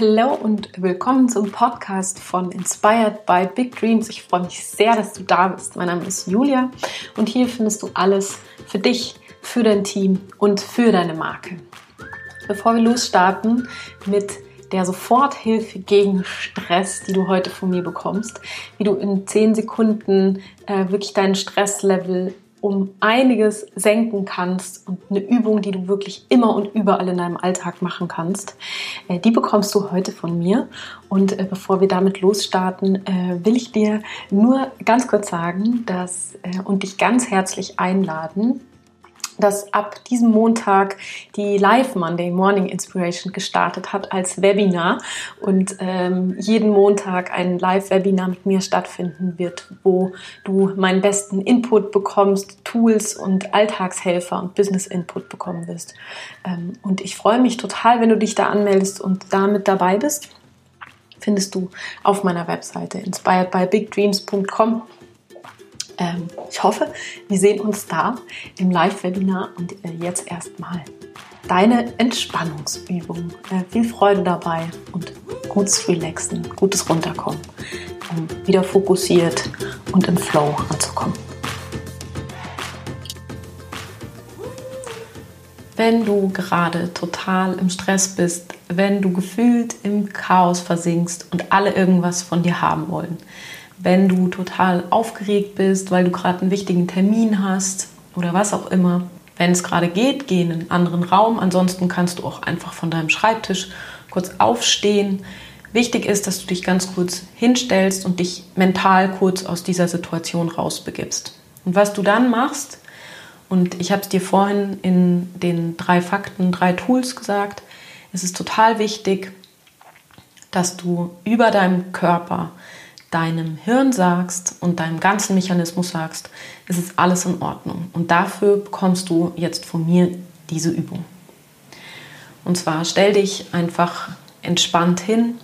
Hallo und willkommen zum Podcast von Inspired by Big Dreams. Ich freue mich sehr, dass du da bist. Mein Name ist Julia und hier findest du alles für dich, für dein Team und für deine Marke. Bevor wir losstarten mit der Soforthilfe gegen Stress, die du heute von mir bekommst, wie du in 10 Sekunden äh, wirklich deinen Stresslevel um einiges senken kannst und eine Übung, die du wirklich immer und überall in deinem Alltag machen kannst, äh, die bekommst du heute von mir. Und äh, bevor wir damit losstarten, äh, will ich dir nur ganz kurz sagen, dass und dich ganz herzlich einladen, dass ab diesem Montag die Live Monday Morning Inspiration gestartet hat als Webinar und ähm, jeden Montag ein Live-Webinar mit mir stattfinden wird, wo du meinen besten Input bekommst, Tools und Alltagshelfer und Business-Input bekommen wirst. Ähm, und ich freue mich total, wenn du dich da anmeldest und damit dabei bist. Findest du auf meiner Webseite inspiredbybigdreams.com ähm, ich hoffe, wir sehen uns da im Live-Webinar und äh, jetzt erstmal deine Entspannungsübung. Äh, viel Freude dabei und gutes Relaxen, gutes Runterkommen, um wieder fokussiert und im Flow anzukommen. Wenn du gerade total im Stress bist, wenn du gefühlt im Chaos versinkst und alle irgendwas von dir haben wollen, wenn du total aufgeregt bist, weil du gerade einen wichtigen Termin hast oder was auch immer. Wenn es gerade geht, geh in einen anderen Raum. Ansonsten kannst du auch einfach von deinem Schreibtisch kurz aufstehen. Wichtig ist, dass du dich ganz kurz hinstellst und dich mental kurz aus dieser Situation rausbegibst. Und was du dann machst, und ich habe es dir vorhin in den drei Fakten, drei Tools gesagt, es ist total wichtig, dass du über deinem Körper deinem Hirn sagst und deinem ganzen Mechanismus sagst, es ist alles in Ordnung. Und dafür bekommst du jetzt von mir diese Übung. Und zwar stell dich einfach entspannt hin,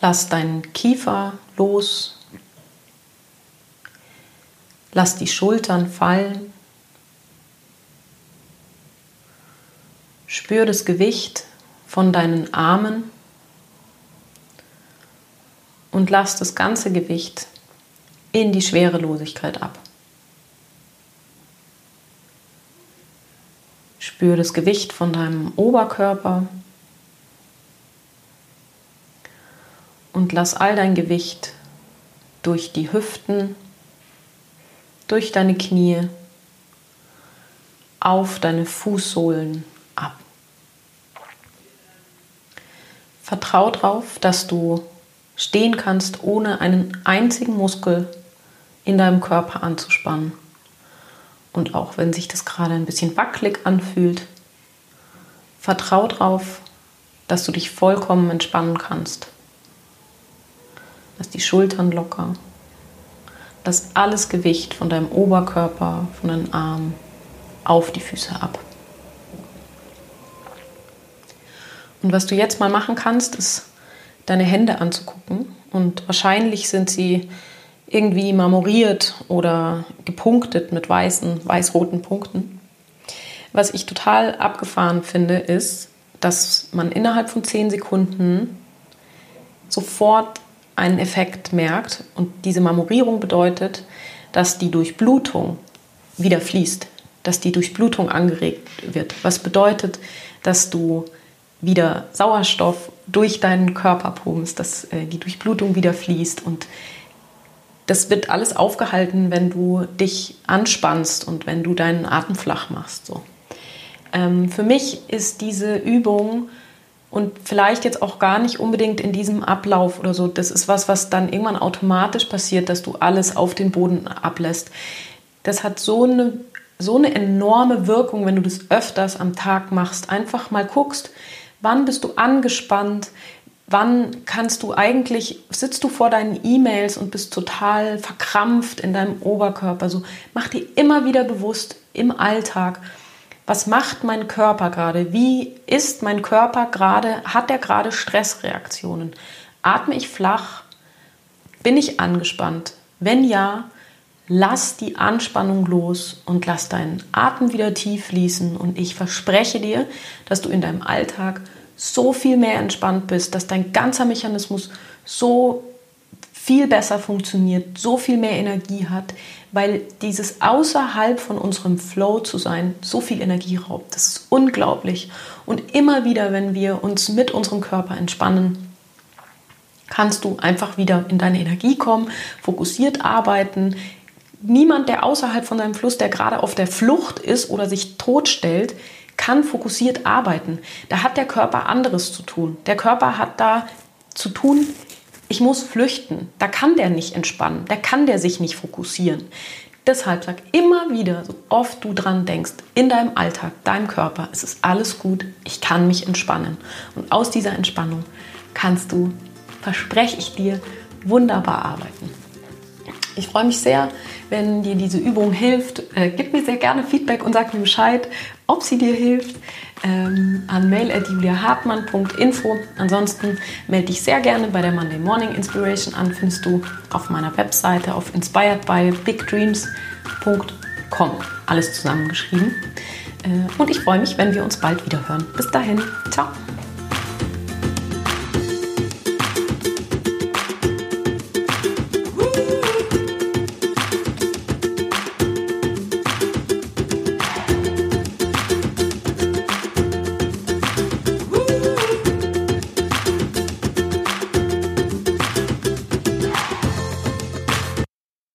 lass deinen Kiefer los, lass die Schultern fallen, spür das Gewicht von deinen Armen und lass das ganze Gewicht in die Schwerelosigkeit ab. Spür das Gewicht von deinem Oberkörper und lass all dein Gewicht durch die Hüften, durch deine Knie, auf deine Fußsohlen ab. Vertrau darauf, dass du stehen kannst, ohne einen einzigen Muskel in deinem Körper anzuspannen. Und auch wenn sich das gerade ein bisschen wackelig anfühlt, vertrau darauf, dass du dich vollkommen entspannen kannst. Lass die Schultern locker. Lass alles Gewicht von deinem Oberkörper, von deinen Armen auf die Füße ab. Und was du jetzt mal machen kannst, ist deine Hände anzugucken. Und wahrscheinlich sind sie irgendwie marmoriert oder gepunktet mit weißen, weiß-roten Punkten. Was ich total abgefahren finde, ist, dass man innerhalb von 10 Sekunden sofort einen Effekt merkt. Und diese Marmorierung bedeutet, dass die Durchblutung wieder fließt, dass die Durchblutung angeregt wird. Was bedeutet, dass du wieder Sauerstoff durch deinen Körper pumpst, dass äh, die Durchblutung wieder fließt und das wird alles aufgehalten, wenn du dich anspannst und wenn du deinen Atem flach machst. So. Ähm, für mich ist diese Übung und vielleicht jetzt auch gar nicht unbedingt in diesem Ablauf oder so, das ist was, was dann irgendwann automatisch passiert, dass du alles auf den Boden ablässt. Das hat so eine, so eine enorme Wirkung, wenn du das öfters am Tag machst. Einfach mal guckst, Wann bist du angespannt? Wann kannst du eigentlich, sitzt du vor deinen E-Mails und bist total verkrampft in deinem Oberkörper? So, mach dir immer wieder bewusst im Alltag, was macht mein Körper gerade? Wie ist mein Körper gerade? Hat er gerade Stressreaktionen? Atme ich flach? Bin ich angespannt? Wenn ja, lass die Anspannung los und lass deinen Atem wieder tief fließen. Und ich verspreche dir, dass du in deinem Alltag so viel mehr entspannt bist, dass dein ganzer Mechanismus so viel besser funktioniert, so viel mehr Energie hat, weil dieses außerhalb von unserem Flow zu sein so viel Energie raubt. Das ist unglaublich. Und immer wieder, wenn wir uns mit unserem Körper entspannen, kannst du einfach wieder in deine Energie kommen, fokussiert arbeiten. Niemand, der außerhalb von seinem Fluss, der gerade auf der Flucht ist oder sich totstellt, kann fokussiert arbeiten. Da hat der Körper anderes zu tun. Der Körper hat da zu tun, ich muss flüchten. Da kann der nicht entspannen. Da kann der sich nicht fokussieren. Deshalb sag immer wieder, so oft du dran denkst, in deinem Alltag, deinem Körper, es ist alles gut, ich kann mich entspannen. Und aus dieser Entspannung kannst du, verspreche ich dir, wunderbar arbeiten. Ich freue mich sehr, wenn dir diese Übung hilft. Äh, gib mir sehr gerne Feedback und sag mir Bescheid, ob sie dir hilft. Ähm, an mail.juliahartmann.info. Ansonsten melde dich sehr gerne bei der Monday Morning Inspiration an. Findest du auf meiner Webseite auf inspiredbybigdreams.com. Alles zusammengeschrieben. Äh, und ich freue mich, wenn wir uns bald wieder hören. Bis dahin. Ciao.